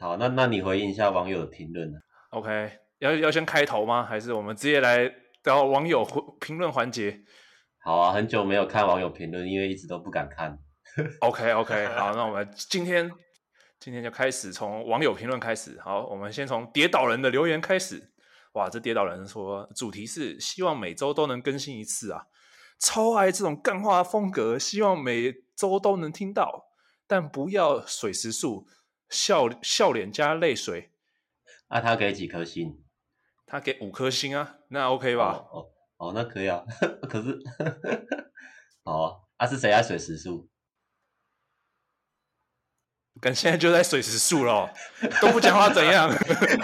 好，那那你回应一下网友的评论呢？OK，要要先开头吗？还是我们直接来到网友评论环节？好啊，很久没有看网友评论，因为一直都不敢看。OK OK，好，那我们今天今天就开始从网友评论开始。好，我们先从跌倒人的留言开始。哇，这跌倒人说主题是希望每周都能更新一次啊，超爱这种干话风格，希望每周都能听到，但不要水时数，笑笑脸加泪水。那、啊、他给几颗星？他给五颗星啊，那 OK 吧？哦哦，哦，那可以啊。可是，哦，啊是谁爱水时数？跟现在就在水时数了，都不讲话怎样？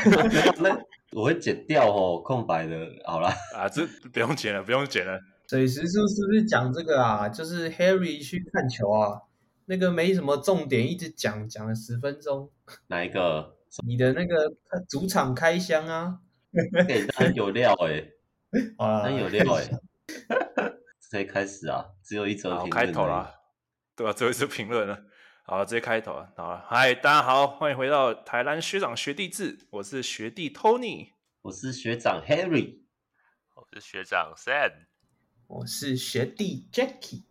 那我会剪掉哦，空白的，好了 啊，这不用剪了，不用剪了。水时数是不是讲这个啊？就是 Harry 去看球啊，那个没什么重点，一直讲讲了十分钟。哪一个？你的那个主场开箱啊？对，很有料哎、欸，啊，很有料哎、欸。谁开始啊？只有一则评论。开头了，对吧？最后一则评论了。好，直接开头啊！好了，嗨，大家好，欢迎回到台南学长学弟制，我是学弟 Tony，我是学长 Harry，我是学长 Sam，我是学弟 Jackie。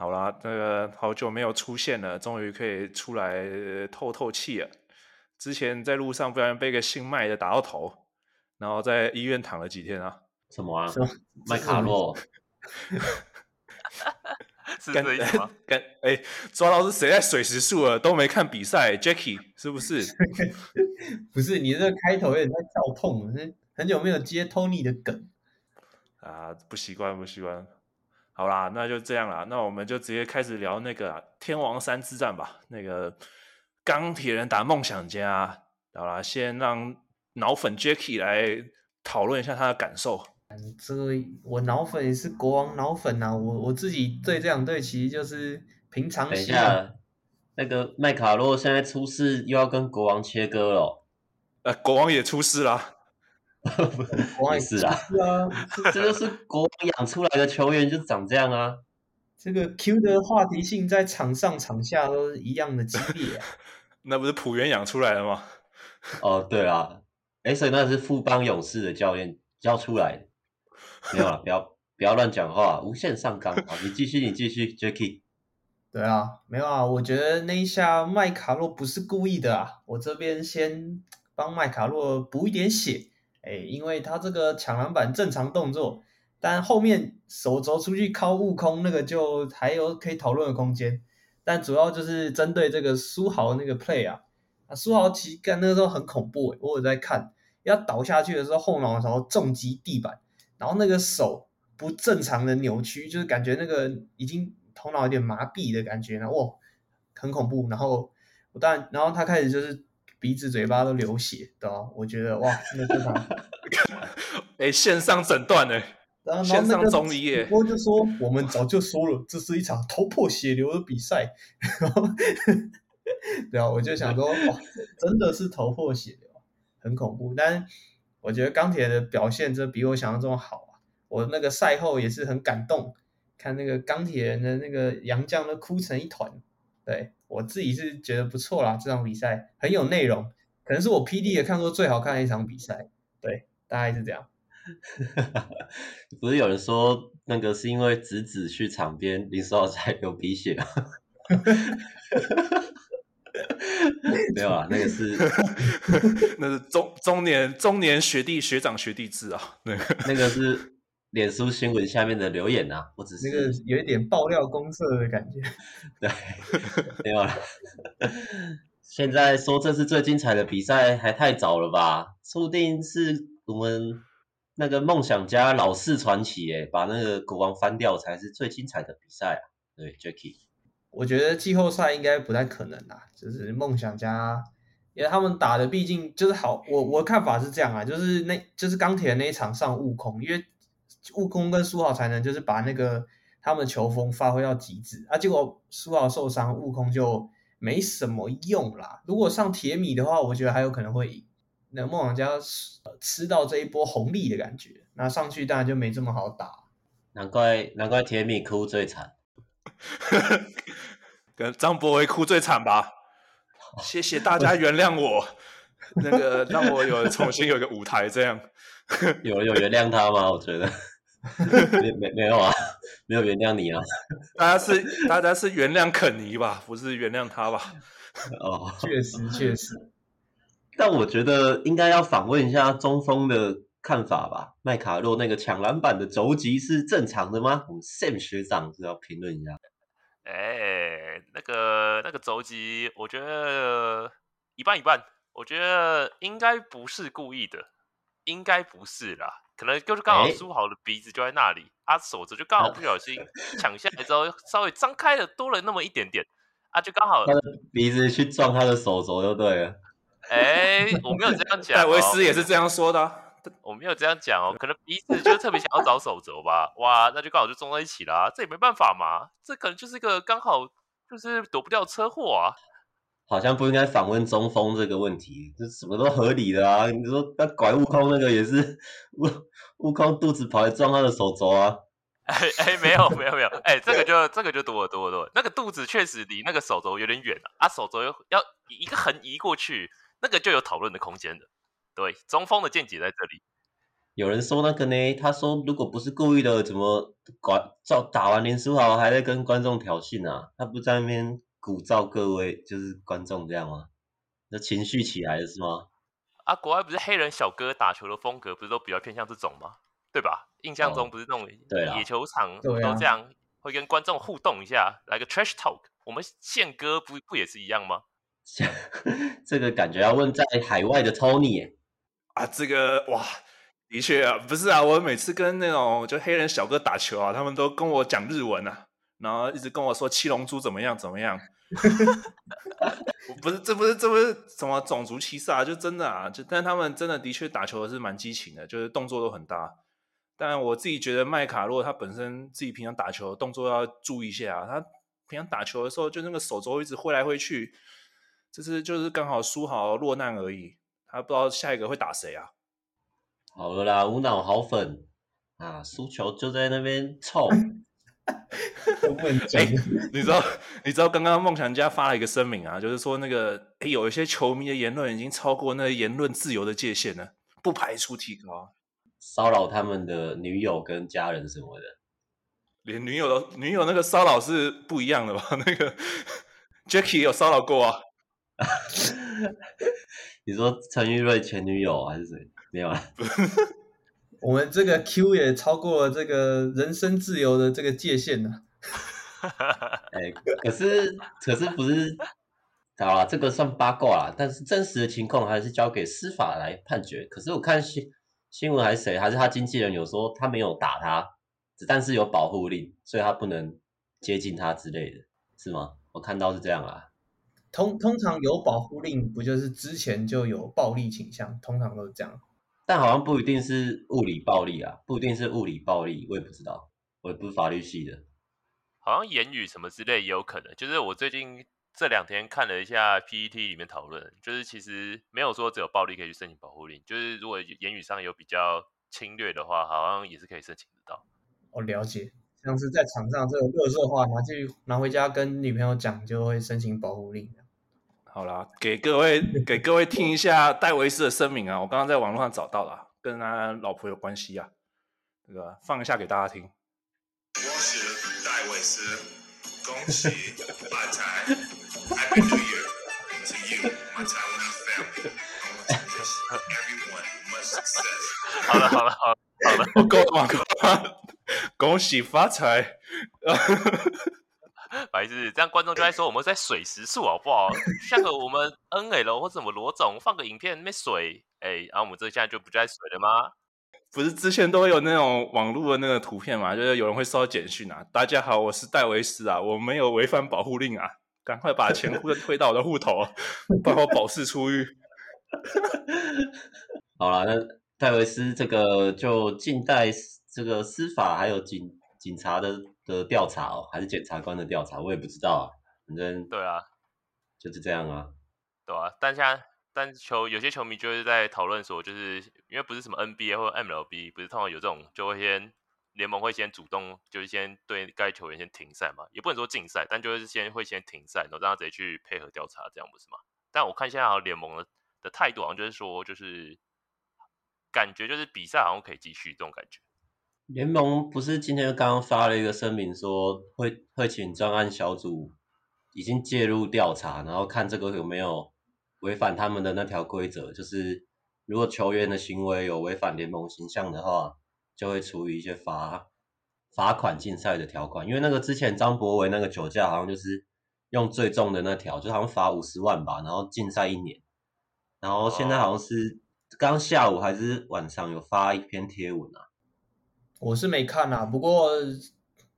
好啦，这个好久没有出现了，终于可以出来透透气了。之前在路上不小心被个姓麦的打到头，然后在医院躺了几天啊？什么啊？麦卡洛。是这意思吗？跟哎，抓到是谁在水时数了？都没看比赛，Jackie 是不是？不是，你这个开头有点在跳痛了，很久没有接 Tony 的梗啊，不习惯，不习惯。好啦，那就这样啦，那我们就直接开始聊那个天王山之战吧。那个钢铁人打梦想家，好啦，先让脑粉 Jackie 来讨论一下他的感受。这个我脑粉也是国王脑粉啊，我我自己对这两队其实就是平常心。等一下，那个麦卡洛现在出事，又要跟国王切割了。呃，国王也出事啦，国王也是啊，这就是国王养出来的球员就长这样啊。这个 Q 的话题性在场上场下都是一样的激烈啊。那不是浦原养出来的吗？哦，对啊，哎，所以那是富邦勇士的教练教出来的。没有了，不要不要乱讲话，无限上纲。好，你继续，你继续，Jackie。对啊，没有啊，我觉得那一下麦卡洛不是故意的啊，我这边先帮麦卡洛补一点血，哎，因为他这个抢篮板正常动作，但后面手肘出去靠悟空那个就还有可以讨论的空间，但主要就是针对这个书豪那个 play 啊，啊，书豪其实干那个时候很恐怖，我有在看，要倒下去的时候后脑勺重击地板。然后那个手不正常的扭曲，就是感觉那个已经头脑有点麻痹的感觉，然后哇，很恐怖。然后我当然，然后他开始就是鼻子、嘴巴都流血，对吧？我觉得哇，那非常。哎，线上诊断呢？然后线上中医耶。我就说，我们早就说了，这是一场头破血流的比赛。对啊，我就想说，哇，真的是头破血流，很恐怖。但我觉得钢铁的表现真比我想象中好啊！我那个赛后也是很感动，看那个钢铁人的那个杨将都哭成一团。对，我自己是觉得不错啦，这场比赛很有内容，可能是我 PD 也看过最好看的一场比赛。对，大概是这样。不是有人说那个是因为子子去场边，林书豪才流鼻血吗？没有啊，那个是 那是中中年中年学弟学长学弟制啊，那个那个是脸书新闻下面的留言啊，我只是那个有一点爆料公社的感觉。对，没有了。现在说这是最精彩的比赛还太早了吧？说不定是我们那个梦想家老式传奇诶，把那个国王翻掉才是最精彩的比赛啊。对，Jackie。我觉得季后赛应该不太可能啦，就是梦想家，因为他们打的毕竟就是好，我我看法是这样啊，就是那就是钢铁那一场上悟空，因为悟空跟苏豪才能就是把那个他们球风发挥到极致啊，结果苏豪受伤，悟空就没什么用啦。如果上铁米的话，我觉得还有可能会赢，那梦想家吃到这一波红利的感觉，那上去当然就没这么好打。难怪难怪铁米哭最惨。跟张博维哭最惨吧？谢谢大家原谅我，那个让我有重新有一个舞台，这样 有有原谅他吗？我觉得没没没有啊，没有原谅你啊。大家是大家是原谅肯尼吧，不是原谅他吧？哦，确实确实。但我觉得应该要访问一下中锋的看法吧。麦卡洛那个抢篮板的肘击是正常的吗？我们 Sam 学长是要评论一下。哎、欸，那个那个肘击，我觉得一半一半。我觉得应该不是故意的，应该不是啦。可能就是刚好书豪的鼻子就在那里，他、欸啊、手肘就刚好不小心抢下来之后，稍微张开了多了那么一点点，啊，就刚好他的鼻子去撞他的手肘就对了。哎、欸，我没有这样讲、哦，戴维斯也是这样说的、啊。我没有这样讲哦，可能鼻子就特别想要找手肘吧。哇，那就刚好就撞在一起啦，这也没办法嘛。这可能就是一个刚好就是躲不掉车祸啊。好像不应该访问中锋这个问题，这什么都合理的啊。你说那拐悟空那个也是悟悟空肚子跑来撞他的手肘啊？哎哎，没有没有没有，哎、欸，这个就这个就多了多了多了。那个肚子确实离那个手肘有点远啊，啊，手肘又要一个横移过去，那个就有讨论的空间的。对，中锋的见解在这里。有人说那个呢，他说如果不是故意的，怎么管照打完林书豪还在跟观众挑衅啊？他不在那边鼓噪各位就是观众这样吗？那情绪起来了是吗？啊，国外不是黑人小哥打球的风格不是都比较偏向这种吗？对吧？印象中不是那种野球场都这样，会跟观众互动一下，来个 trash talk。我们宪哥不不也是一样吗？这个感觉要问在海外的 Tony。啊，这个哇，的确啊，不是啊，我每次跟那种就黑人小哥打球啊，他们都跟我讲日文啊，然后一直跟我说七龙珠怎么样怎么样，不是，这不是这不是什么种族歧视啊，就真的啊，就但他们真的的确打球是蛮激情的，就是动作都很大。但我自己觉得麦卡洛他本身自己平常打球动作要注意一下啊，他平常打球的时候就那个手肘一直挥来挥去，这是就是刚好输好落难而已。他不知道下一个会打谁啊？好了啦，无脑好粉啊，输球就在那边臭。哎、欸，你知道？你知道刚刚梦想家发了一个声明啊，就是说那个有一些球迷的言论已经超过那个言论自由的界限了，不排除提高，骚扰他们的女友跟家人什么的。连女友都女友那个骚扰是不一样的吧？那个 Jackie 也有骚扰过啊。你说陈玉瑞前女友还是谁？没有啊。我们这个 Q 也超过了这个人身自由的这个界限呢。哎、欸，可是可是不是？好了，这个算八卦啦。但是真实的情况还是交给司法来判决。可是我看新新闻还是谁，还是他经纪人有说他没有打他，但是有保护令，所以他不能接近他之类的，是吗？我看到是这样啊。通通常有保护令，不就是之前就有暴力倾向？通常都是这样。但好像不一定是物理暴力啊，不一定是物理暴力，我也不知道，我也不是法律系的。好像言语什么之类也有可能。就是我最近这两天看了一下 PET 里面讨论，就是其实没有说只有暴力可以去申请保护令，就是如果言语上有比较侵略的话，好像也是可以申请得到。我了解。像是在场上这种垃圾话拿去拿回家跟女朋友讲，就会申请保护令。好啦，给各位 给各位听一下戴维斯的声明啊，我刚刚在网络上找到了，跟他老婆有关系啊，这个放一下给大家听。我是戴维斯，恭喜发财，Happy New Year to you, my Taiwan family. I want to wish everyone much success. 好了好了好了好了，我够了吗？够了。恭喜发财！白痴，这样观众就在说我们在水时速好不好？像个我们 NL 或者什么罗总放个影片没水，哎，然后我们这现在就不在水了吗？不是之前都会有那种网络的那个图片嘛？就是有人会收到简讯啊，大家好，我是戴维斯啊，我没有违反保护令啊，赶快把钱汇汇到我的户头，帮我保释出狱。好了，那戴维斯这个就近代。这个司法还有警警察的的调查哦，还是检察官的调查，我也不知道啊。反正对啊，就是这样啊。对啊，但现在但球有些球迷就是在讨论说，就是因为不是什么 NBA 或者 MLB，不是通常有这种就会先联盟会先主动就是先对该球员先停赛嘛，也不能说禁赛，但就是先会先停赛，然后让他直接去配合调查，这样不是吗？但我看现在好像联盟的的态度好像就是说，就是感觉就是比赛好像可以继续这种感觉。联盟不是今天刚刚发了一个声明说会会请专案小组已经介入调查，然后看这个有没有违反他们的那条规则，就是如果球员的行为有违反联盟形象的话，就会处以一些罚罚款禁赛的条款。因为那个之前张博维那个酒驾好像就是。用最重的那条，就好像罚五十万吧，然后禁赛一年。然后现在好像是刚下午还是晚上有发一篇贴文啊，我是没看啊。不过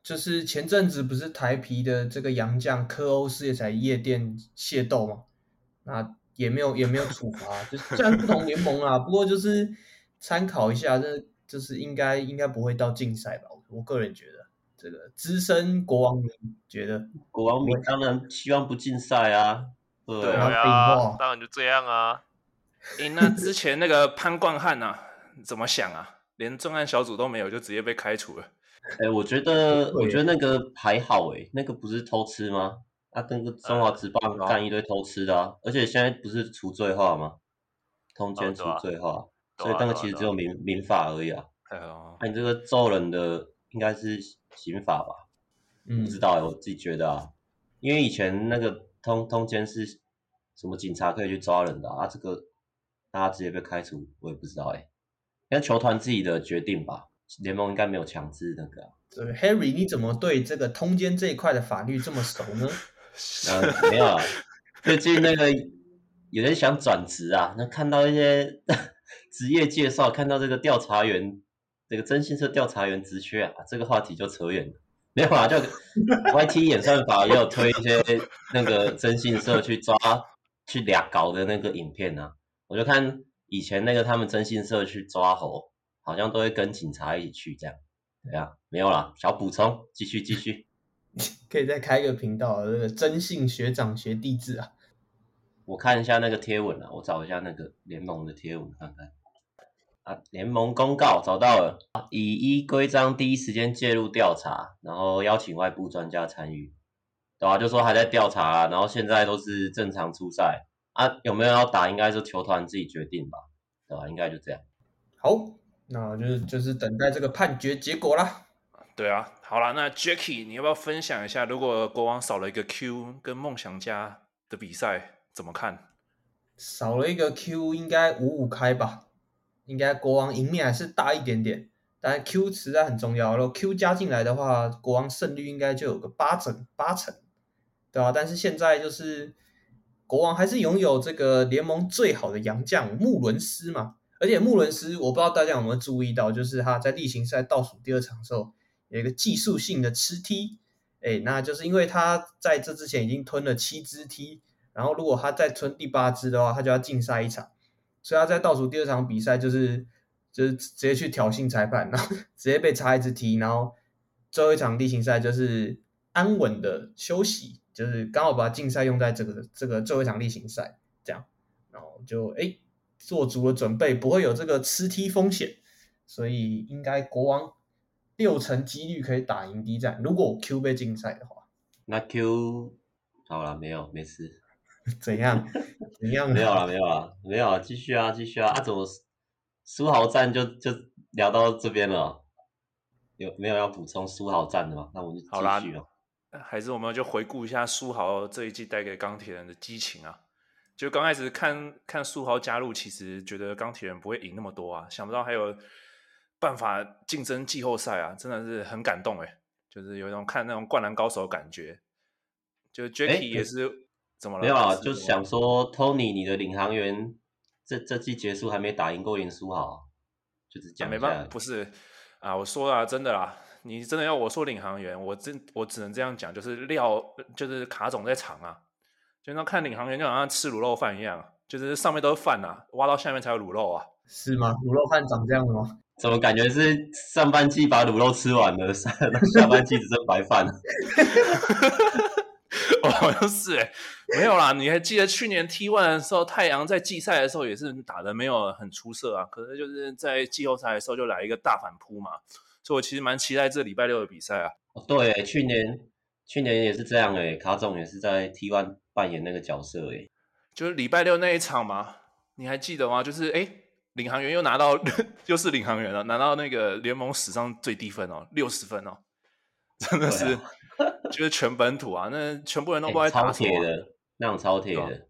就是前阵子不是台皮的这个洋将科欧斯也在夜店械斗嘛，那也没有也没有处罚，就是虽然不同联盟啊，不过就是参考一下，这就是应该应该不会到禁赛吧，我个人觉得。这个资深国王迷觉得，国王迷当然希望不禁赛啊，对，对啊，当然就这样啊。诶、欸，那之前那个潘冠汉啊，怎么想啊？连重案小组都没有，就直接被开除了。哎、欸，我觉得，我觉得那个还好诶，那个不是偷吃吗？他跟个中华职棒干一堆偷吃的啊，嗯、而且现在不是除罪化吗？通奸除罪化，哦啊、所以那个其实只有民、啊啊、民法而已啊。哎呦，那你这个揍人的应该是。刑法吧，嗯，不知道，我自己觉得啊，因为以前那个通通奸是什么警察可以去抓人的啊，啊这个大家直接被开除，我也不知道哎，应该球团自己的决定吧，联盟应该没有强制那个、啊。对，Harry，你怎么对这个通奸这一块的法律这么熟呢？嗯，没有啊，最近那个有人想转职啊，那看到一些 职业介绍，看到这个调查员。这个征信社调查员职缺啊，这个话题就扯远了。没有啊，就 YT 演算法也有推一些那个征信社去抓去俩搞的那个影片啊。我就看以前那个他们征信社去抓猴，好像都会跟警察一起去这样。对啊，没有啦，小补充，继续继续。可以再开一个频道，那个征信学长学弟制啊。我看一下那个贴文啊，我找一下那个联盟的贴文看看。啊！联盟公告找到了，以依规章第一时间介入调查，然后邀请外部专家参与，对吧、啊？就说还在调查、啊，然后现在都是正常出赛啊，有没有要打，应该是球团自己决定吧，对吧、啊？应该就这样。好，那就是就是等待这个判决结果啦。对啊，好了，那 Jacky，你要不要分享一下，如果国王少了一个 Q 跟梦想家的比赛怎么看？少了一个 Q，应该五五开吧。应该国王赢面还是大一点点，但 Q 实在很重要。如果 Q 加进来的话，国王胜率应该就有个八成八成，对啊？但是现在就是国王还是拥有这个联盟最好的洋将穆伦斯嘛，而且穆伦斯我不知道大家有没有注意到，就是他在例行赛倒数第二场的时候有一个技术性的吃踢。哎，那就是因为他在这之前已经吞了七支踢然后如果他再吞第八支的话，他就要禁赛一场。所以他在倒数第二场比赛就是就是直接去挑衅裁判，然后直接被插一支踢然后最后一场例行赛就是安稳的休息，就是刚好把竞赛用在这个这个最后一场例行赛这样，然后就哎做足了准备，不会有这个吃 T 风险，所以应该国王六成几率可以打赢第一战。如果 Q 被禁赛的话，那 Q 好了没有？没事。怎样？怎样？没有了，没有了，没有了，继续啊，继续啊！啊，怎么苏豪战就就聊到这边了？有没有要补充苏豪战的吗？那我们就继续了。还是我们就回顾一下书豪这一季带给钢铁人的激情啊！就刚开始看看书豪加入，其实觉得钢铁人不会赢那么多啊，想不到还有办法竞争季后赛啊，真的是很感动哎！就是有一种看那种灌篮高手的感觉。就 Jacky 也是。欸没有啊，就是想说，Tony，你的领航员这这季结束还没打赢过林书豪，就是讲、啊、没办法，不是啊，我说啊，真的啦，你真的要我说领航员，我真我只能这样讲，就是料就是卡总在场啊，就那看领航员就好像吃卤肉饭一样，就是上面都是饭呐、啊，挖到下面才有卤肉啊，是吗？卤肉饭长这样的吗？怎么感觉是上半季把卤肉吃完了，下下半季只剩白饭了？哦，好像是哎，没有啦。你还记得去年 T one 的时候，太阳在季赛的时候也是打的没有很出色啊。可是就是在季后赛的时候就来一个大反扑嘛。所以我其实蛮期待这礼拜六的比赛啊。哦对，去年去年也是这样哎，卡总也是在 T one 扮演那个角色哎。就是礼拜六那一场嘛，你还记得吗？就是哎，领航员又拿到，又是领航员了，拿到那个联盟史上最低分哦，六十分哦，真的是，啊、就是全本土啊，那全部人都不爱打、啊欸、超铁的，那种超铁的，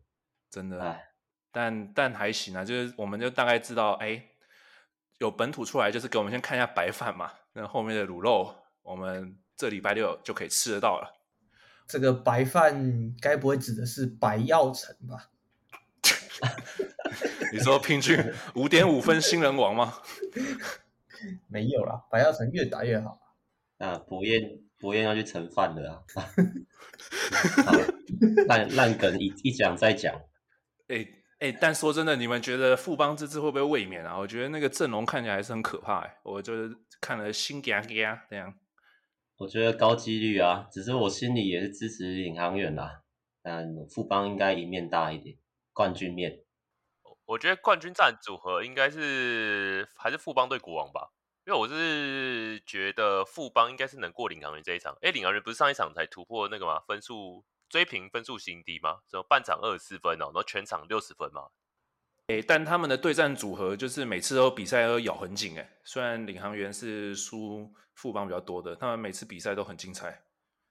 真的。唉但但还行啊，就是我们就大概知道，哎，有本土出来，就是给我们先看一下白饭嘛，那后面的卤肉，我们这礼拜六就可以吃得到了。这个白饭该不会指的是白药城吧？你说平均五点五分新人王吗？没有啦，白药城越打越好。啊，博彦博彦要去盛饭了啊！烂烂梗一一讲再讲。哎哎，但说真的，你们觉得富邦这次会不会卫冕啊？我觉得那个阵容看起来还是很可怕哎，我就是看了心惊惊这样。我觉得高几率啊，只是我心里也是支持领航员啦。但富邦应该赢面大一点，冠军面。我觉得冠军战组合应该是还是富邦对国王吧，因为我是觉得富邦应该是能过领航员这一场。哎，领航员不是上一场才突破那个吗？分数追平分数新低吗？什么半场二十四分哦，然后全场六十分吗？诶，但他们的对战组合就是每次都比赛都咬很紧诶。虽然领航员是输副帮比较多的，他们每次比赛都很精彩，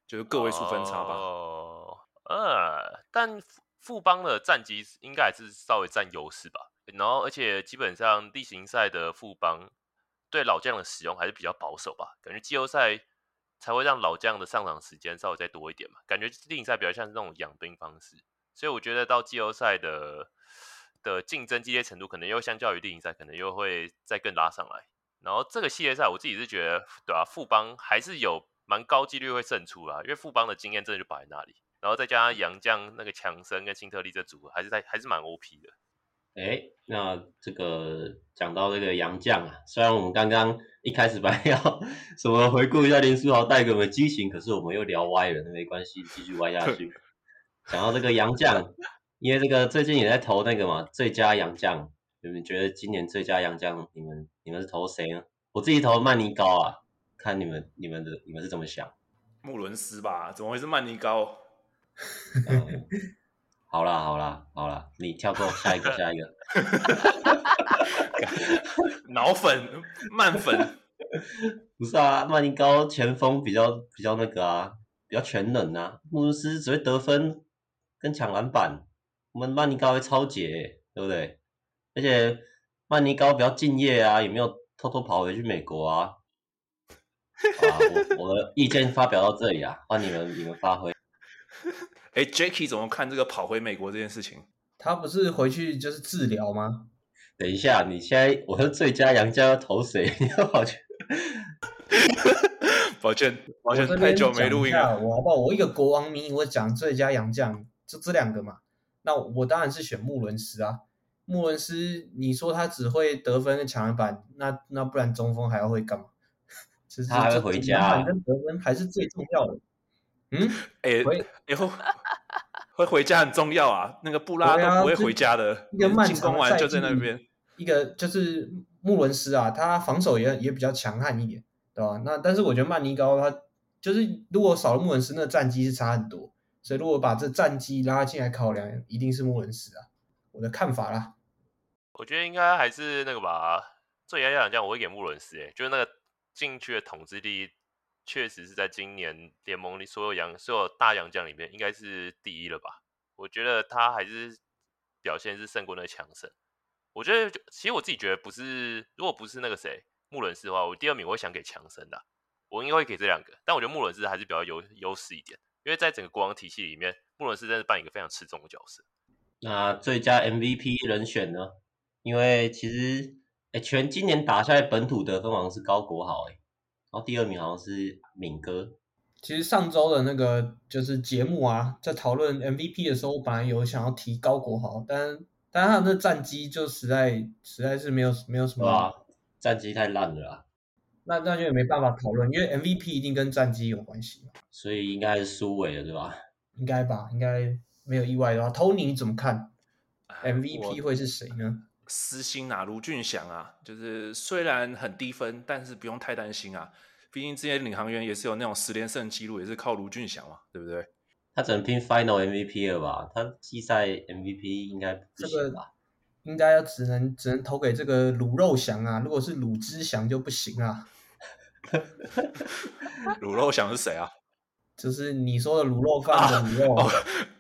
就是个位数分差吧。哦，呃，但富邦的战绩应该还是稍微占优势吧。然后，而且基本上例行赛的富邦对老将的使用还是比较保守吧，感觉季后赛才会让老将的上场时间稍微再多一点嘛。感觉例行赛比较像是那种养兵方式，所以我觉得到季后赛的。的竞争激烈程度可能又相较于例行赛，可能又会再更拉上来。然后这个系列赛，我自己是觉得，对啊，富邦还是有蛮高几率会胜出啦，因为富邦的经验真的就摆在那里。然后再加上杨将那个强森跟辛特利这组合，还是在还是蛮 OP 的。哎，那这个讲到这个杨将啊，虽然我们刚刚一开始本来要什么回顾一下林书豪带给我们激情，可是我们又聊歪了，那没关系，继续歪下去。讲到这个洋将。因为这个最近也在投那个嘛，最佳洋将，你们觉得今年最佳洋将，你们你们是投谁呢？我自己投曼尼高啊，看你们你们的你们是怎么想？穆伦斯吧？怎么会是曼尼高？嗯、好啦好啦好啦，你跳过下一个下一个。脑粉慢粉，不是啊，曼尼高前锋比较比较那个啊，比较全能啊，穆伦斯只会得分跟抢篮板。我们曼尼高会抄截，对不对？而且曼尼高比较敬业啊，也没有偷偷跑回去美国啊。啊，我我的意见发表到这里啊，换你们你们发挥。哎，Jacky 怎么看这个跑回美国这件事情？他不是回去就是治疗吗？等一下，你现在我是最佳洋将要投谁？你要跑去？抱歉，抱歉，太久没录音了。我好不好？我一个国王迷，我讲最佳洋将，就这两个嘛。那我当然是选穆伦斯啊，穆伦斯，你说他只会得分跟抢篮板，那那不然中锋还要会干嘛？其实他还会回家，跟得分还是最重要的。嗯，哎，以后会回家很重要啊。那个布拉都不会回家的，一个进攻完就在那边。一个就是穆伦斯啊，他防守也也比较强悍一点，对吧？那但是我觉得曼尼高他就是如果少了穆伦斯，那战绩是差很多。所以，如果把这战绩拉进来考量，一定是穆伦斯啊，我的看法啦。我觉得应该还是那个吧，最佳洋将我会给穆伦斯，诶，就是那个禁区的统治力，确实是在今年联盟里所有洋所有大洋将里面，应该是第一了吧？我觉得他还是表现是胜过那个强森。我觉得，其实我自己觉得不是，如果不是那个谁穆伦斯的话，我第二名我会想给强森的，我应该会给这两个，但我觉得穆伦斯还是比较优优势一点。因为在整个国王体系里面，穆伦斯真的扮演一个非常吃重的角色。那最佳 MVP 人选呢？因为其实，哎，全今年打下来本土得分好像是高国豪，哎，然后第二名好像是敏哥。其实上周的那个就是节目啊，在讨论 MVP 的时候，我本来有想要提高国豪，但但他的战绩就实在实在是没有没有什么，啊、战绩太烂了啦。那那就也没办法讨论，因为 MVP 一定跟战绩有关系，所以应该是苏伟了，对吧？应该吧，应该没有意外的话，Tony 你怎么看？MVP 会是谁呢？私心啊，卢俊祥啊，就是虽然很低分，但是不用太担心啊，毕竟之前领航员也是有那种十连胜记录，也是靠卢俊祥嘛，对不对？他只能拼 Final MVP 了吧？他季赛 MVP 应该不行吧？应该要只能只能投给这个卤肉翔啊！如果是卤汁翔就不行啊。卤肉翔是谁啊？就是你说的卤肉饭的卤肉。我、啊、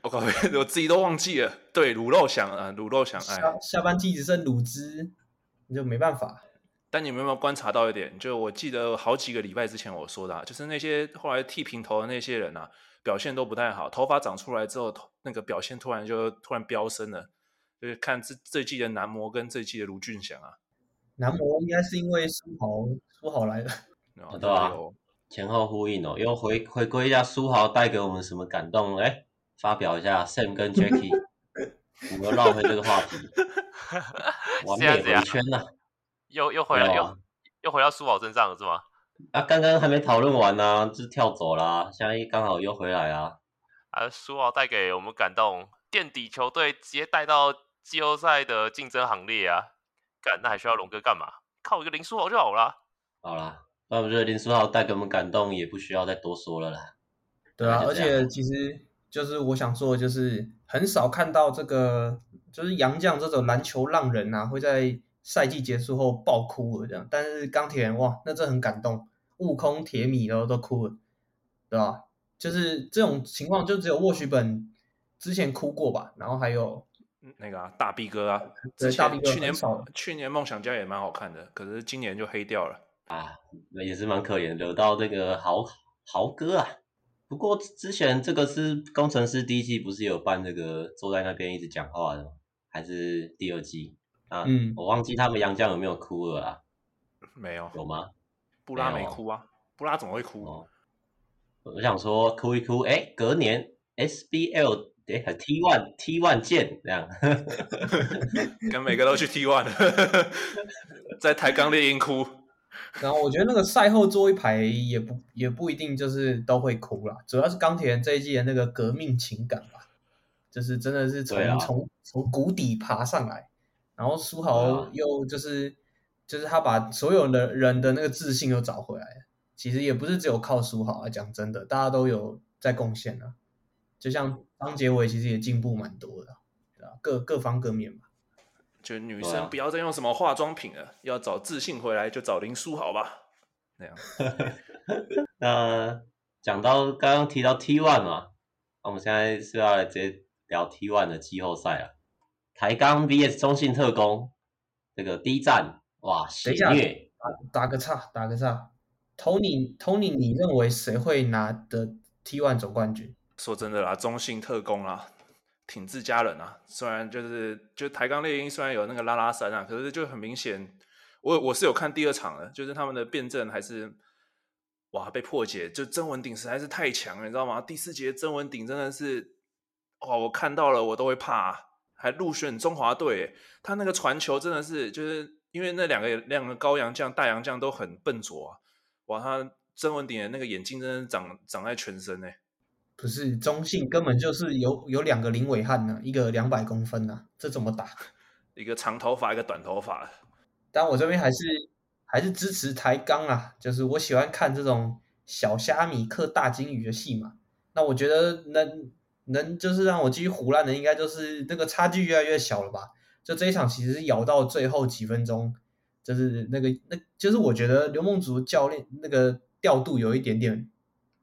靠、哦，我自己都忘记了。对，卤肉翔啊，卤肉翔。哎，下下半季只剩卤汁，你就没办法。但你们有没有观察到一点？就我记得好几个礼拜之前我说的、啊，就是那些后来剃平头的那些人啊，表现都不太好。头发长出来之后，那个表现突然就突然飙升了。就是看这这季的男模跟这季的卢俊祥啊，男模应该是因为书豪书豪来的，哦、对吧、啊？前后呼应哦，又回回归一下书豪带给我们什么感动？哎，发表一下 Sam 跟 Jackie，我们又绕回这个话题，完美回圈呐、啊，又又回来又又回到书宝身上了是吗？啊，刚刚还没讨论完呢、啊，就跳走了，现在刚好又回来啊。啊，书豪带给我们感动，垫底球队直接带到季后赛的竞争行列啊！干，那还需要龙哥干嘛？靠一个林书豪就好啦。好啦。那我觉得林书豪带给我们感动，也不需要再多说了啦。对啊，而且其实就是我想说的，就是很少看到这个，就是杨绛这种篮球浪人啊，会在赛季结束后爆哭了这样。但是钢铁人哇，那这很感动，悟空、铁米都都哭了，对吧？就是这种情况，就只有沃许本之前哭过吧。然后还有那个、啊、大 B 哥啊，对，大 B 哥去年去年梦想家也蛮好看的，可是今年就黑掉了。啊，那也是蛮可怜，惹到这个豪豪哥啊。不过之前这个是工程师第一季不是有办这个坐在那边一直讲话的吗？还是第二季啊？嗯，我忘记他们杨将有没有哭了啊？没有，有吗？布拉没哭啊？布拉怎么会哭？哦，我想说哭一哭，哎，隔年 SBL 哎还 T one T one 见这样，跟每个都去 T one，在台钢猎鹰哭。然后我觉得那个赛后坐一排也不也不一定就是都会哭啦，主要是钢铁人这一季的那个革命情感吧，就是真的是从、啊、从从谷底爬上来，然后书豪又就是、啊、就是他把所有的人的那个自信又找回来，其实也不是只有靠书豪啊，讲真的，大家都有在贡献啊，就像张杰伟其实也进步蛮多的，对吧？各各方各面吧。就女生不要再用什么化妆品了，啊、要找自信回来就找林书豪吧。那样。那讲到刚刚提到 T1 嘛，那我们现在是要来直接聊 T One 的季后赛了。台钢 VS 中信特工，这个第一战哇，血虐。打个岔，打个岔。Tony Tony，你认为谁会拿的 T1 总冠军？说真的啦，中信特工啦。挺自家人啊，虽然就是就台钢猎鹰虽然有那个拉拉山啊，可是就很明显，我我是有看第二场的，就是他们的辩证还是哇被破解，就曾文鼎实在是太强了，你知道吗？第四节曾文鼎真的是哇，我看到了我都会怕，还入选中华队，他那个传球真的是就是因为那两个两个高洋将大洋将都很笨拙啊，哇，他曾文鼎的那个眼睛真的长长在全身呢。不是中信根本就是有有两个林伟汉呢，一个两百公分呢，这怎么打？一个长头发，一个短头发。但我这边还是还是支持台钢啊，就是我喜欢看这种小虾米克大鲸鱼的戏嘛。那我觉得能能就是让我继续胡烂的，应该就是那个差距越来越小了吧？就这一场其实是咬到最后几分钟，就是那个那就是我觉得刘梦竹教练那个调度有一点点。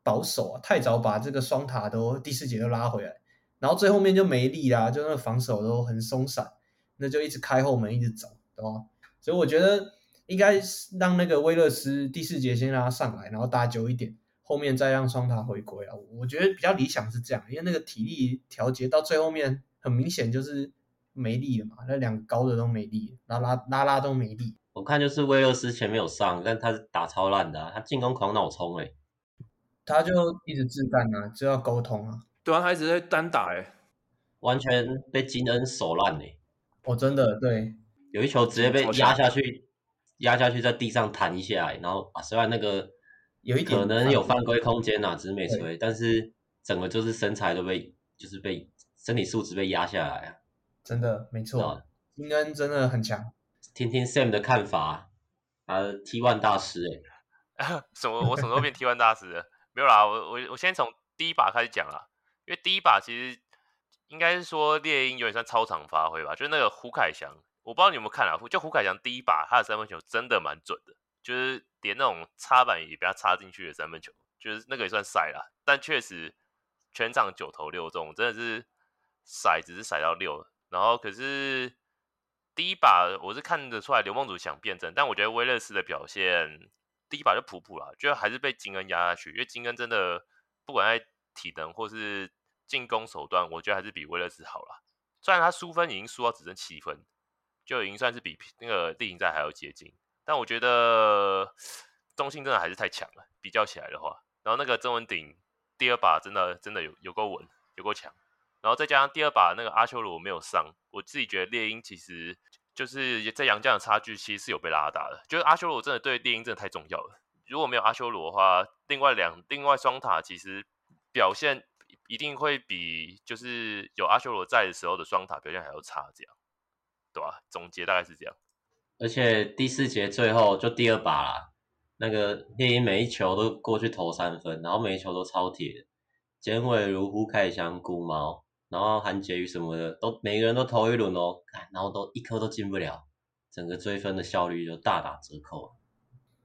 保守啊，太早把这个双塔都第四节都拉回来，然后最后面就没力啦，就那个防守都很松散，那就一直开后门一直走，对吧？所以我觉得应该是让那个威勒斯第四节先让他上来，然后打久一点，后面再让双塔回归啊。我觉得比较理想是这样，因为那个体力调节到最后面很明显就是没力了嘛，那两个高的都没力，拉拉拉拉都没力。我看就是威勒斯前面有上，但他是打超烂的啊，他进攻狂脑冲哎。他就一直自干啊，就要沟通啊。对啊，他一直在单打哎，完全被金恩手烂哎。哦，真的对，有一球直接被压下去，压下去在地上弹一下，然后啊，虽然那个有一点可能有犯规空间呐，只是没吹，但是整个就是身材都被就是被身体素质被压下来啊。真的没错，金恩真的很强。听听 Sam 的看法，啊，T One 大师哎，什么我什么时候变 T1 大师了？没有啦，我我我先从第一把开始讲啦。因为第一把其实应该是说猎鹰有点算超常发挥吧，就是那个胡凯翔，我不知道你有没有看啊，就胡凯翔第一把他的三分球真的蛮准的，就是连那种插板也被他插进去的三分球，就是那个也算晒啦，但确实全场九投六中，真的是塞只是塞到六，然后可是。第一把我是看得出来刘梦竹想变阵，但我觉得威勒斯的表现第一把就普普啦，觉得还是被金恩压下去。因为金恩真的不管在体能或是进攻手段，我觉得还是比威勒斯好啦。虽然他输分已经输到只剩七分，就已经算是比那个例行赛还要接近，但我觉得中信真的还是太强了。比较起来的话，然后那个曾文鼎第二把真的真的有有够稳，有够强。然后再加上第二把那个阿修罗没有上，我自己觉得猎鹰其实就是在杨将的差距其实是有被拉大的。就是阿修罗真的对猎鹰真的太重要了。如果没有阿修罗的话，另外两另外双塔其实表现一定会比就是有阿修罗在的时候的双塔表现还要差，这样对吧？总结大概是这样。而且第四节最后就第二把啦，那个猎鹰每一球都过去投三分，然后每一球都超铁，简伟如、胡凯翔、古毛。然后韩杰宇什么的都每个人都投一轮哦，然后都一颗都进不了，整个追分的效率就大打折扣。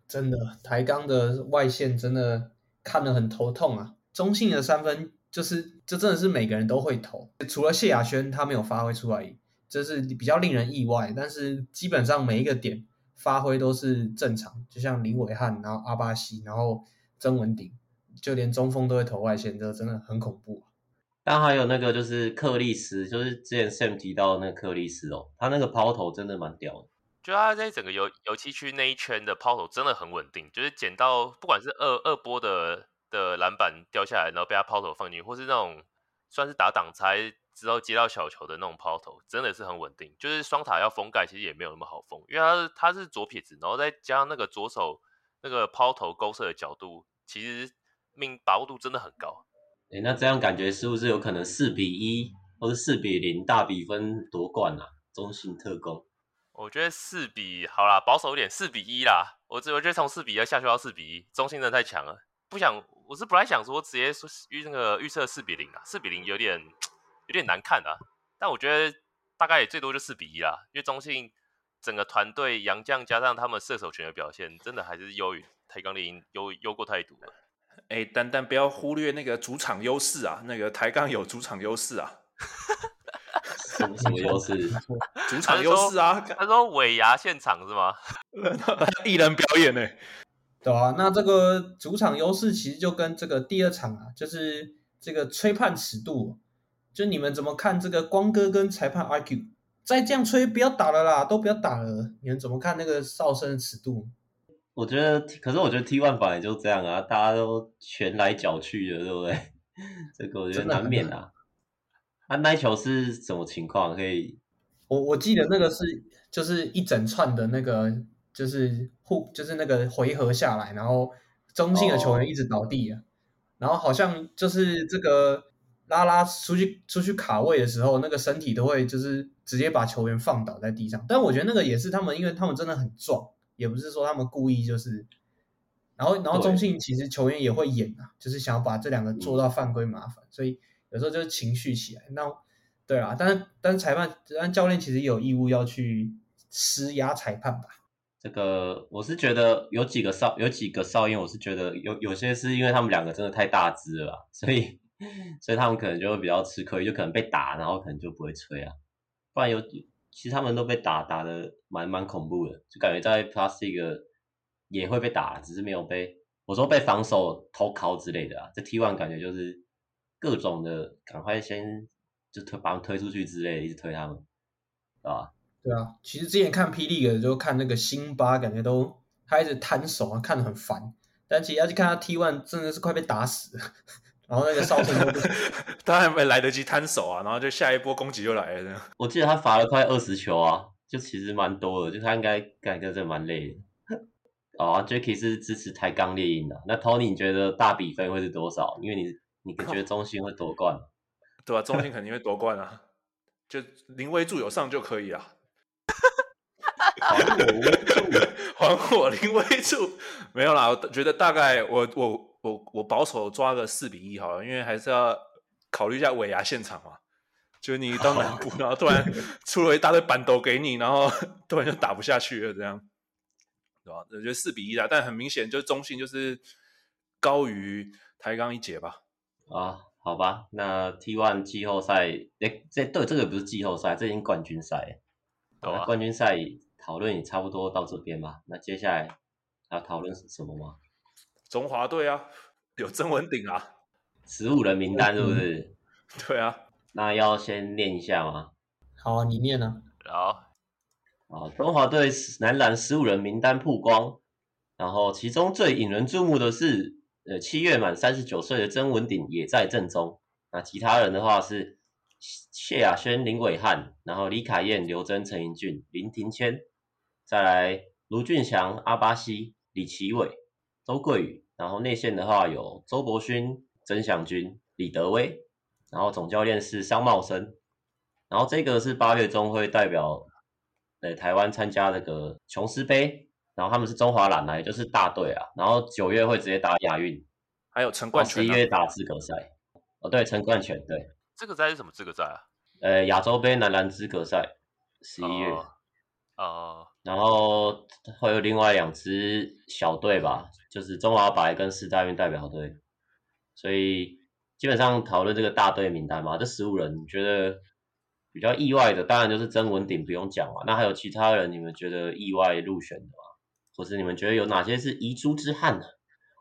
真的，台钢的外线真的看得很头痛啊！中性的三分就是，这真的是每个人都会投，除了谢亚轩他没有发挥出来，这是比较令人意外。但是基本上每一个点发挥都是正常，就像林伟汉，然后阿巴西，然后曾文鼎，就连中锋都会投外线，这真的很恐怖。但还有那个就是克利斯，就是之前 Sam 提到的那个克利斯哦，他那个抛投真的蛮屌的。就他在整个油油漆区那一圈的抛投真的很稳定，就是捡到不管是二二波的的篮板掉下来，然后被他抛投放进去，或是那种算是打挡拆之后接到小球的那种抛投，真的是很稳定。就是双塔要封盖其实也没有那么好封，因为他是他是左撇子，然后再加上那个左手那个抛投勾射的角度，其实命把握度真的很高。哎，那这样感觉是不是有可能四比一或者四比零大比分夺冠啊？中信特工，我觉得四比好啦，保守一点，四比一啦。我我觉得从四比二下去到四比一，中信真的太强了。不想，我是本来想说直接说预那个预测四比零啊，四比零有点有点难看啊。但我觉得大概也最多就四比一啦，因为中信整个团队杨将加上他们射手群的表现，真的还是优于台钢猎鹰，优优过太多了。哎，但但不要忽略那个主场优势啊！那个台钢有主场优势啊，什么什么优势？主场优势啊！他说尾牙现场是吗？艺人表演呢、欸？对啊，那这个主场优势其实就跟这个第二场啊，就是这个吹判尺度，就你们怎么看这个光哥跟裁判 argue？再这样吹不要打了啦，都不要打了，你们怎么看那个哨声的尺度？我觉得，可是我觉得 T1 版也就这样啊，大家都拳来脚去的，对不对？这个我觉得难免啊。他那球是什么情况？可以？我我记得那个是就是一整串的那个就是互就是那个回合下来，然后中性的球员一直倒地啊，哦、然后好像就是这个拉拉出去出去卡位的时候，那个身体都会就是直接把球员放倒在地上。但我觉得那个也是他们，因为他们真的很壮。也不是说他们故意就是，然后然后中信其实球员也会演啊，就是想要把这两个做到犯规麻烦，嗯、所以有时候就是情绪起来。那对啊，但是但是裁判但教练其实也有义务要去施压裁判吧。这个我是觉得有几个少有几个哨音，我是觉得有有些是因为他们两个真的太大只了，所以所以他们可能就会比较吃亏，就可能被打，然后可能就不会吹啊，不然有。其实他们都被打打的蛮蛮恐怖的，就感觉在 Plus 也会被打，只是没有被我说被防守投靠之类的啊。这 T one 感觉就是各种的，赶快先就推把他们推出去之类的，一直推他们，是吧？对啊，其实之前看霹雳的就看那个辛巴，感觉都他一直摊手啊，看得很烦。但其实要去看他 T one，真的是快被打死了。然后那个哨声他还没来得及摊手啊，然后就下一波攻击就来了。我记得他罚了快二十球啊，就其实蛮多的，就他应该干个这蛮累的。哦，Jacky 是支持台钢猎鹰的，那 Tony 你觉得大比分会是多少？因为你你觉得中信会夺冠？对啊，中信肯定会夺冠啊，就临危助有上就可以啊。还我威助，还我林威助，没有啦，我觉得大概我我。我我保守抓个四比一好了，因为还是要考虑一下尾牙现场嘛，就是你到南部，然后突然出了一大堆板斗给你，然后 突然就打不下去了，这样，对吧？我觉得四比一啦，但很明显就是中信就是高于台钢一截吧。啊，好吧，那 T1 季后赛，哎，这对这个不是季后赛，这已经冠军赛。好吧，冠军赛讨论也差不多到这边吧。那接下来要讨论什么吗？中华队啊，有曾文鼎啊。十五人名单是不是？对啊，那要先念一下吗？好啊，你念啊。好，啊，中华队男篮十五人名单曝光，然后其中最引人注目的是，呃，七月满三十九岁的曾文鼎也在阵中。那其他人的话是谢亚轩、林伟汉，然后李凯燕、刘真、陈英俊、林庭谦，再来卢俊祥、阿巴西、李奇伟、周桂宇，然后内线的话有周伯勋。曾祥军、李德威，然后总教练是商茂生，然后这个是八月中会代表呃台湾参加那个琼斯杯，然后他们是中华蓝来，就是大队啊，然后九月会直接打亚运，还有陈冠泉，十一月打资格赛，哦对，陈冠泉对，这个赛是什么资格赛啊？呃亚洲杯男篮资格赛，十一月，哦、呃，呃、然后会有另外两支小队吧，就是中华白跟四大运代表队。所以基本上讨论这个大队名单嘛，这十五人你觉得比较意外的，当然就是曾文鼎不用讲了。那还有其他人你们觉得意外入选的吗？或是你们觉得有哪些是遗珠之憾呢？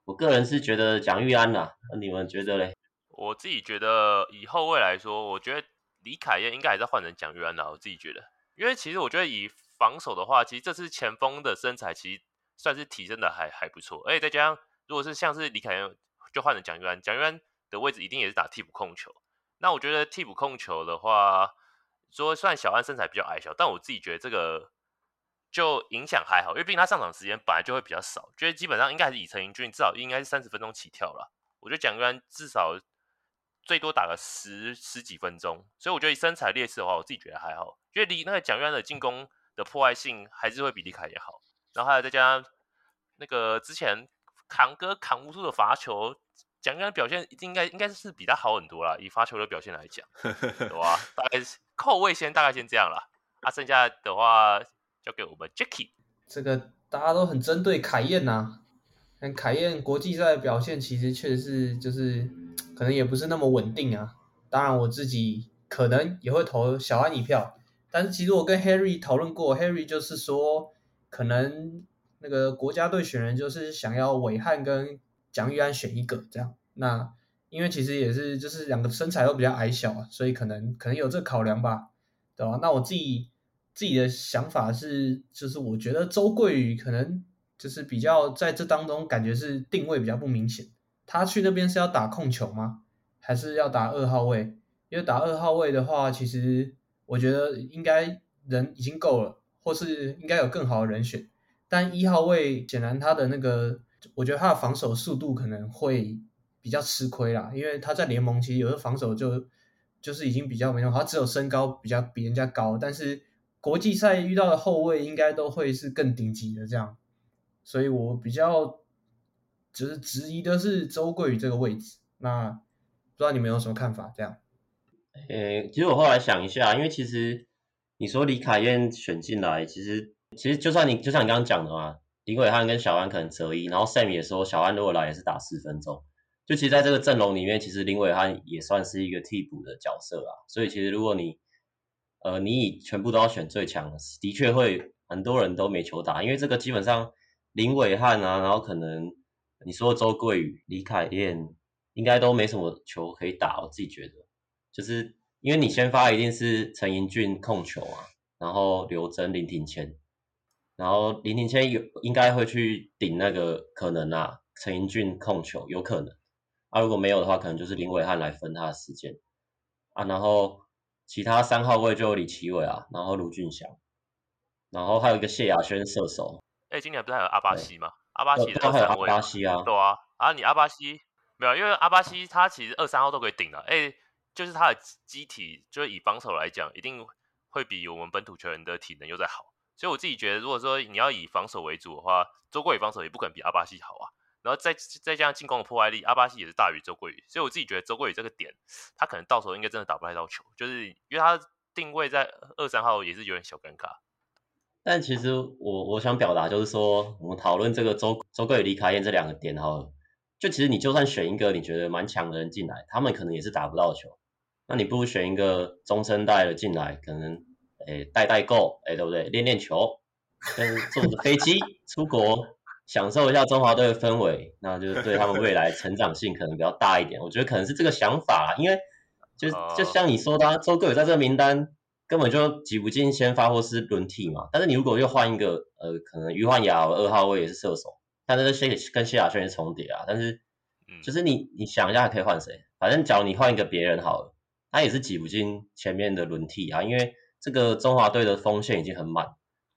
我个人是觉得蒋玉安呐，那你们觉得嘞？我自己觉得以后未来说，我觉得李凯燕应该还是换成蒋玉安呐。我自己觉得，因为其实我觉得以防守的话，其实这次前锋的身材其实算是提升的还还不错，而且再加上如果是像是李凯燕。就换成蒋玉安，蒋玉安的位置一定也是打替补控球。那我觉得替补控球的话，说虽然小安身材比较矮小，但我自己觉得这个就影响还好，因为毕竟他上场时间本来就会比较少，觉得基本上应该还是以陈英俊至少应该是三十分钟起跳了。我觉得蒋玉安至少最多打个十十几分钟，所以我觉得以身材劣势的话，我自己觉得还好，因为离那个蒋玉安的进攻的破坏性还是会比李凯也好。然后还有再加上那个之前。扛哥扛无数的罚球，蒋淯安表现应该应该是比他好很多啦。以罚球的表现来讲，对吧？大概是扣位先大概先这样啦。啊，剩下的话交给我们 Jacky。这个大家都很针对凯燕呐、啊，但凯燕国际赛的表现其实确实是就是可能也不是那么稳定啊。当然我自己可能也会投小安一票，但是其实我跟 Harry 讨论过，Harry 就是说可能。那个国家队选人就是想要韦翰跟蒋玉安选一个这样，那因为其实也是就是两个身材都比较矮小啊，所以可能可能有这个考量吧，对吧？那我自己自己的想法是，就是我觉得周桂宇可能就是比较在这当中感觉是定位比较不明显，他去那边是要打控球吗？还是要打二号位？因为打二号位的话，其实我觉得应该人已经够了，或是应该有更好的人选。但一号位显然他的那个，我觉得他的防守速度可能会比较吃亏啦，因为他在联盟其实有的防守就就是已经比较没用，他只有身高比较比人家高，但是国际赛遇到的后卫应该都会是更顶级的这样，所以我比较就是质疑的是周桂宇这个位置，那不知道你们有什么看法？这样，呃，其实我后来想一下，因为其实你说李凯燕选进来，其实。其实就算你就像你刚刚讲的嘛，林伟汉跟小安可能择一，然后 Sam 也说小安如果来也是打四分钟，就其实在这个阵容里面，其实林伟汉也算是一个替补的角色啊。所以其实如果你呃你以全部都要选最强的，的确会很多人都没球打，因为这个基本上林伟汉啊，然后可能你说周桂宇、李凯燕应该都没什么球可以打，我自己觉得，就是因为你先发一定是陈盈俊控球啊，然后刘铮、林庭谦。然后林庭谦有应该会去顶那个可能啊，陈盈俊控球有可能啊，如果没有的话，可能就是林伟汉来分他的时间啊。然后其他三号位就有李奇伟啊，然后卢俊翔，然后还有一个谢亚轩射手。哎，今年不是还有阿巴西吗？阿巴西的二三位。阿巴西啊，对啊。啊，你阿巴西没有，因为阿巴西他其实二三号都可以顶的。哎，就是他的机体，就是以防守来讲，一定会比我们本土球员的体能又再好。所以我自己觉得，如果说你要以防守为主的话，周桂宇防守也不可能比阿巴西好啊。然后再再加上进攻的破坏力，阿巴西也是大于周桂宇，所以我自己觉得周桂宇这个点，他可能到时候应该真的打不太到球，就是因为他定位在二三号也是有点小尴尬。但其实我我想表达就是说，我们讨论这个周周桂宇、李卡燕这两个点哈，就其实你就算选一个你觉得蛮强的人进来，他们可能也是打不到球。那你不如选一个中生代的进来，可能诶代代购，诶对不对？练练球，跟坐着飞机出国，享受一下中华队的氛围，那就是对他们未来成长性可能比较大一点。我觉得可能是这个想法，因为就就像你说的，啊，周桂宇在这个名单。根本就挤不进先发或是轮替嘛，但是你如果又换一个，呃，可能于焕雅二号位也是射手，但是谢跟谢亚轩是重叠啊，但是就是你你想一下可以换谁？反正假如你换一个别人好了，他也是挤不进前面的轮替啊，因为这个中华队的锋线已经很满，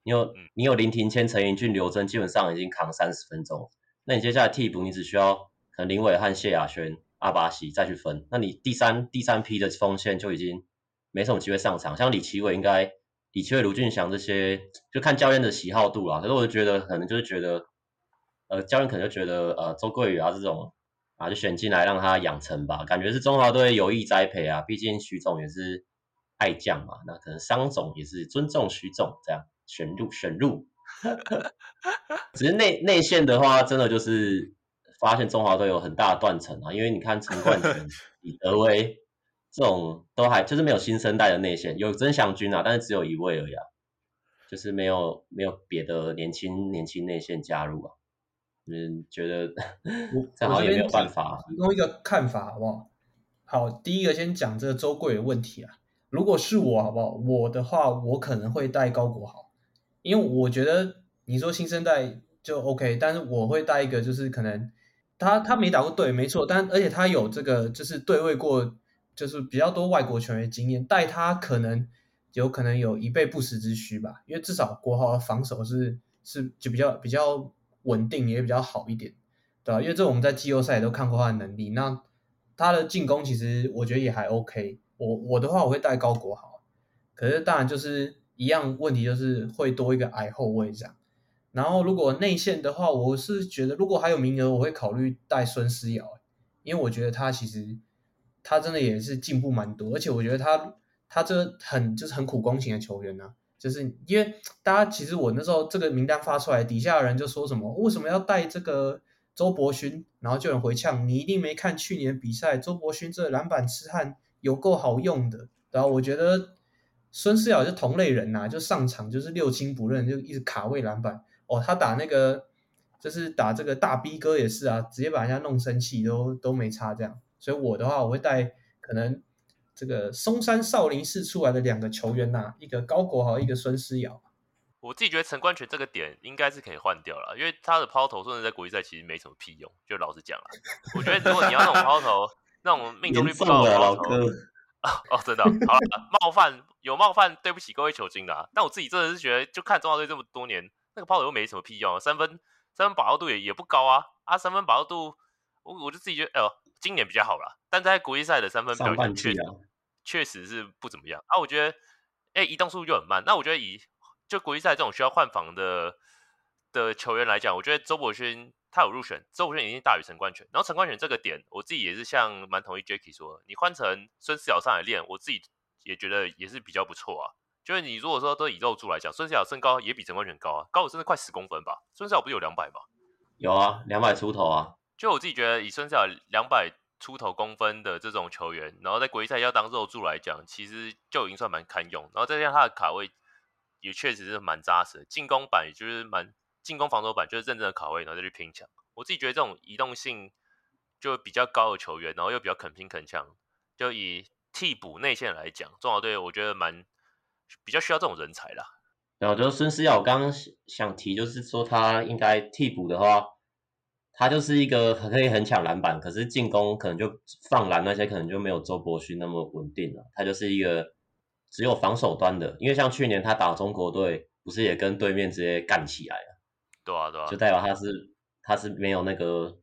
你有你有林庭谦、陈盈俊、刘铮，基本上已经扛三十分钟，那你接下来替补你只需要可能林伟汉、谢亚轩、阿巴西再去分，那你第三第三批的锋线就已经。没什么机会上场，像李奇伟应该，李奇伟、卢俊祥这些，就看教练的喜好度啦。可是我就觉得，可能就是觉得，呃，教练可能就觉得，呃，周桂宇啊这种啊，就选进来让他养成吧，感觉是中华队有意栽培啊。毕竟徐总也是爱将嘛，那可能商总也是尊重徐总这样选入选入。只是内内线的话，真的就是发现中华队有很大的断层啊，因为你看陈冠廷、李德威。这种都还就是没有新生代的内线，有曾祥军啊，但是只有一位而已啊，就是没有没有别的年轻年轻内线加入啊，嗯，觉得 这好像也没有办法。提供一个看法好不好？好，第一个先讲这个周贵的问题啊，如果是我好不好？我的话，我可能会带高国豪，因为我觉得你说新生代就 OK，但是我会带一个就是可能他他没打过队，没错，但而且他有这个就是对位过。就是比较多外国球员经验，带他可能有可能有一备不时之需吧，因为至少国豪的防守是是就比较比较稳定，也比较好一点，对吧？因为这我们在季后赛也都看过他的能力，那他的进攻其实我觉得也还 OK。我我的话我会带高国豪，可是当然就是一样问题，就是会多一个矮后卫这样。然后如果内线的话，我是觉得如果还有名额，我会考虑带孙思瑶，因为我觉得他其实。他真的也是进步蛮多，而且我觉得他他这很就是很苦攻型的球员呢、就是因为大家其实我那时候这个名单发出来，底下的人就说什么为什么要带这个周伯勋，然后就有人回呛你一定没看去年比赛，周伯勋这篮板痴汉有够好用的，然后我觉得孙思尧就同类人呐、就上场就是六亲不认，就一直卡位篮板。哦，他打那个就是打这个大 B 哥也是啊，直接把人家弄生气都都没差这样。所以我的话，我会带可能这个嵩山少林寺出来的两个球员呐、啊，一个高国豪，一个孙思尧。我自己觉得陈冠泉这个点应该是可以换掉了，因为他的抛投甚至在国际赛其实没什么屁用。就老实讲了，我觉得如果你要那种抛投，那种命中率不高的抛投，哦，真的好了，冒犯有冒犯，对不起各位球精啦。但我自己真的是觉得，就看中华队这么多年，那个抛投又没什么屁用，三分三分把握度也也不高啊啊，三分把握度，我我就自己觉得，哎呦。今年比较好啦，但在国际赛的三分表现确确实是不怎么样啊。我觉得，哎、欸，移动速度就很慢。那我觉得以就国际赛这种需要换防的的球员来讲，我觉得周伯勋他有入选，周伯勋已经大于陈冠泉。然后陈冠泉这个点，我自己也是像蛮同意 Jacky 说的，你换成孙思尧上来练，我自己也觉得也是比较不错啊。就是你如果说都以肉柱来讲，孙思尧身高也比陈冠泉高啊，高我甚至快十公分吧。孙思尧不是有两百吗？有啊，两百出头啊。就我自己觉得，以孙思尧两百出头公分的这种球员，然后在国际赛要当肉柱来讲，其实就已经算蛮堪用。然后再加上他的卡位也确实是蛮扎实，进攻板也就是蛮进攻防守板就是认真的卡位，然后再去拼抢。我自己觉得这种移动性就比较高的球员，然后又比较肯拼肯抢，就以替补内线来讲，中华队我觉得蛮比较需要这种人才啦。然后就是孙思尧，我刚刚想提就是说他应该替补的话。他就是一个很可以很抢篮板，可是进攻可能就放篮那些可能就没有周伯勋那么稳定了。他就是一个只有防守端的，因为像去年他打中国队，不是也跟对面直接干起来了？对啊，对啊，就代表他是他是没有那个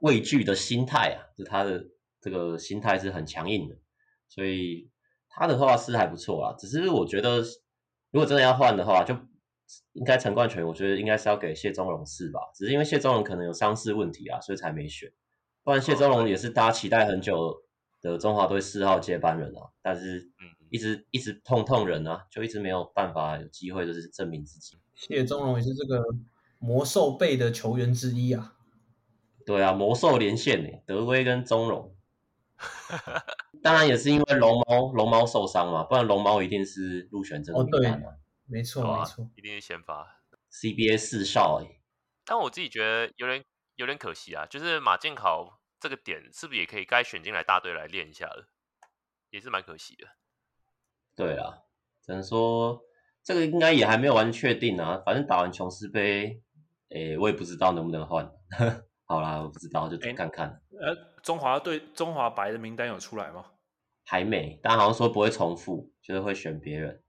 畏惧的心态啊，就他的这个心态是很强硬的，所以他的话是还不错啊。只是我觉得如果真的要换的话，就应该陈冠泉，我觉得应该是要给谢宗荣试吧，只是因为谢宗荣可能有伤势问题啊，所以才没选。不然谢宗荣也是大家期待很久的中华队四号接班人啊，但是一直一直痛痛人啊，就一直没有办法有机会就是证明自己。谢宗荣也是这个魔兽辈的球员之一啊。对啊，魔兽连线呢，德威跟宗荣。当然也是因为龙猫龙猫受伤嘛，不然龙猫一定是入选这个名单啊。没错没错，一定是先发 CBA 四少哎。但我自己觉得有点有点可惜啊，就是马建考这个点是不是也可以该选进来大队来练一下了，也是蛮可惜的。对啊，只能说这个应该也还没有完全确定啊。反正打完琼斯杯，诶，我也不知道能不能换。好啦，我不知道，就看看。呃，中华队中华白的名单有出来吗？还没，但好像说不会重复，就是会选别人。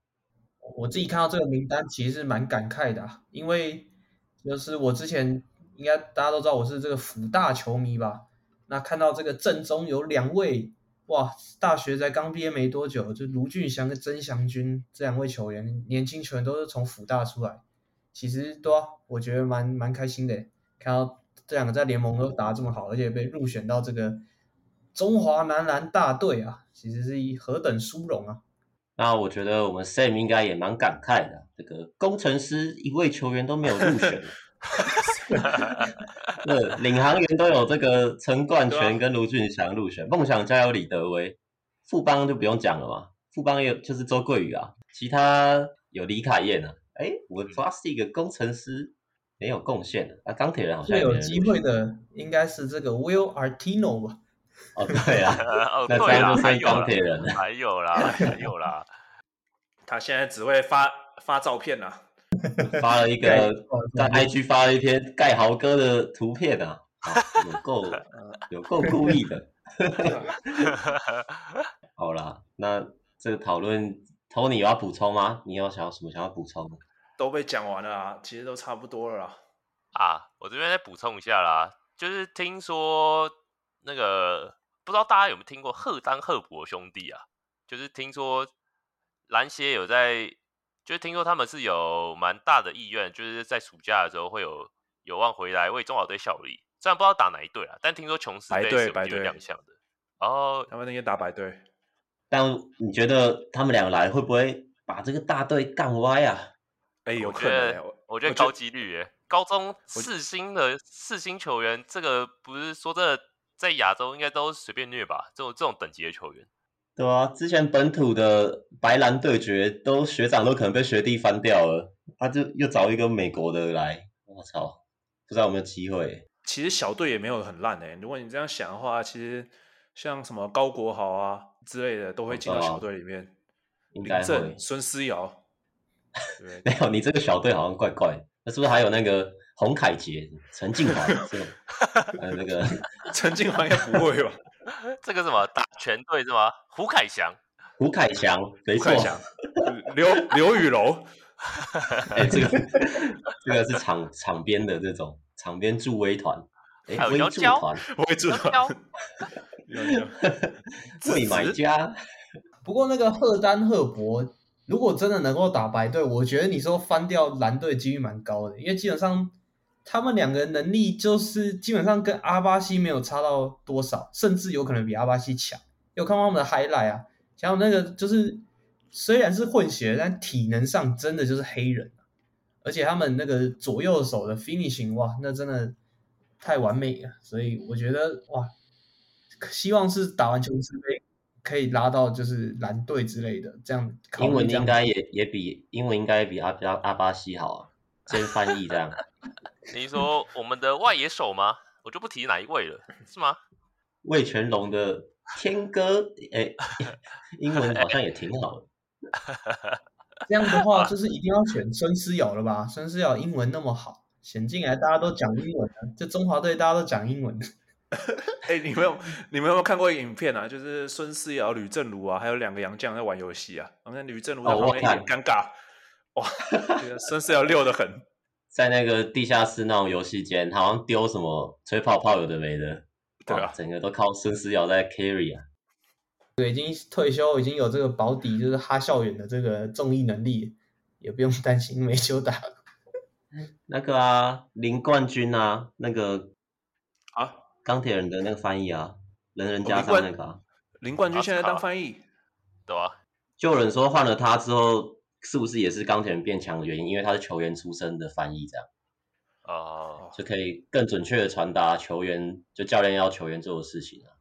我自己看到这个名单，其实是蛮感慨的，因为就是我之前应该大家都知道我是这个辅大球迷吧？那看到这个阵中有两位哇，大学才刚毕业没多久，就卢俊祥跟曾祥军这两位球员，年轻球员都是从辅大出来，其实对啊，我觉得蛮蛮开心的，看到。这两个在联盟都打得这么好，而且被入选到这个中华男篮大队啊，其实是一何等殊荣啊！那我觉得我们 Sam 应该也蛮感慨的，这个工程师一位球员都没有入选，那领航员都有这个陈冠泉跟卢俊祥入选，梦想家有李德威，富邦就不用讲了嘛，富邦也有就是周桂宇啊，其他有李凯燕啊，哎，我抓是一个工程师。没有贡献的啊，钢铁人好像最有机会的应该是这个 Will Artino 吧？哦，对啊，哦，那对啊，还有钢铁人，还有啦，还有啦，他现在只会发发照片啊，发了一个在 IG 发了一篇盖豪哥的图片啊，有够 有够故意的。好啦，那这个讨论，Tony 有要补充吗？你有想要什么想要补充的？都被讲完了啊，其实都差不多了啦。啊，我这边再补充一下啦，就是听说那个不知道大家有没有听过赫丹赫伯兄弟啊？就是听说篮协有在，就是听说他们是有蛮大的意愿，就是在暑假的时候会有有望回来为中华队效力。虽然不知道打哪一队啊，但听说琼斯队是有机会亮相的。然后他们那天打白队，但你觉得他们俩来会不会把这个大队干歪啊？哎，有可能，我觉得，我觉得高几率耶。高中四星的四星球员，这个不是说这在亚洲应该都随便虐吧？这种这种等级的球员，对啊，之前本土的白蓝对决，都学长都可能被学弟翻掉了，他就又找一个美国的来，我操，不知道有没有机会。其实小队也没有很烂哎，如果你这样想的话，其实像什么高国豪啊之类的，都会进到小队里面。应该会。孙思尧。没有，你这个小队好像怪怪的。那是不是还有那个洪凯杰、陈静华这种？还有那个 陈静华应该不会吧？这个什么打全队是吗？胡凯翔，胡凯翔，没错。刘刘雨柔，哎、欸，这个这个是场场边的这种场边助威团，哎、助团，威助团，自己 买家。不过那个赫丹赫伯。如果真的能够打白队，我觉得你说翻掉蓝队几率蛮高的，因为基本上他们两个能力就是基本上跟阿巴西没有差到多少，甚至有可能比阿巴西强。有看过他们的 highlight 啊，像那个就是虽然是混血，但体能上真的就是黑人，而且他们那个左右手的 finishing 哇，那真的太完美了，所以我觉得哇，希望是打完琼斯杯。可以拉到就是蓝队之类的，这样，英文应该也也比英文应该比阿阿阿巴西好啊，先翻译这样。你说我们的外野手吗？我就不提哪一位了，是吗？魏全龙的天哥，哎、欸，英文好像也挺好的。这样的话，就是一定要选孙思尧了吧？孙思尧英文那么好，选进来大家都讲英文的，就中华队大家都讲英文。哎、欸，你们有你们有没有看过一个影片啊？就是孙思尧、吕正如啊，还有两个洋将在玩游戏啊。然后吕政儒在旁边有点尴尬，哦、哇，孙思尧溜得很，在那个地下室那种游戏间，他好像丢什么吹泡泡有的没的，对啊，整个都靠孙思尧在 carry 啊。对，已经退休，已经有这个保底，就是哈校园的这个综艺能力。也不用担心没球打。那个啊，林冠军啊，那个啊，钢铁人的那个翻译啊，人人加上那个、啊、林冠军现在当翻译，对啊，就有人说换了他之后，是不是也是钢铁人变强的原因？因为他是球员出身的翻译，这样哦，就可以更准确的传达球员就教练要球员做的事情啊。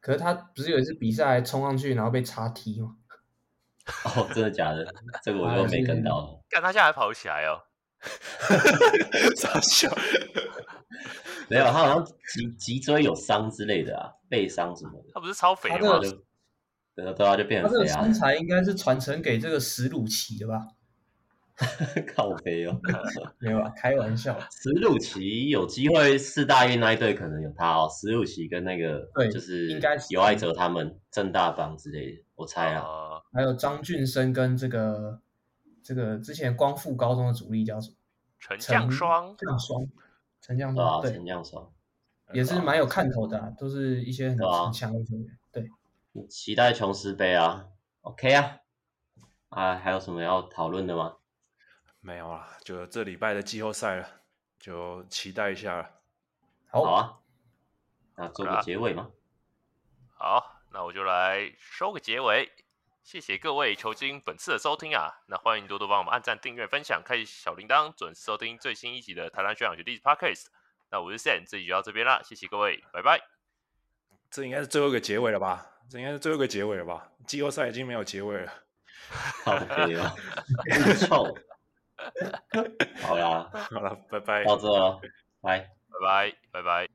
可是他不是有一次比赛冲上去然后被插踢吗？哦，真的假的？这个我就没跟到。看他现在还跑起来哦。傻笑，没有，他好像脊脊椎有伤之类的啊，背伤什么的。他不是超肥吗？他、这个、对啊，对啊，就变成肥啊。他这个身材应该是传承给这个史鲁奇的吧？靠肥哦，没有啊，开玩笑。史鲁奇有机会四大运那一队可能有他哦，史鲁奇跟那个对，就是应该是尤艾哲他们正大帮之类的，我猜啊。呃、还有张俊生跟这个。这个之前光复高中的主力叫什么？陈将双，将双，陈将双，对，陈将双也是蛮有看头的、啊，都是一些很强的球员。对，期待琼斯杯啊，OK 啊，啊，还有什么要讨论的吗？没有了，就这礼拜的季后赛了，就期待一下了。好，好啊，那做个结尾吗？好，那我就来收个结尾。谢谢各位球经本次的收听啊，那欢迎多多帮我们按赞、订阅、分享、开启小铃铛，准时收听最新一集的台湾学长学弟 Podcast。那我是 Sam，这集就到这边啦，谢谢各位，拜拜。这应该是最后一个结尾了吧？这应该是最后一个结尾了吧？季后赛已经没有结尾了，好肥哦，臭。好啦，好了，拜拜，到这了，拜拜拜，拜拜。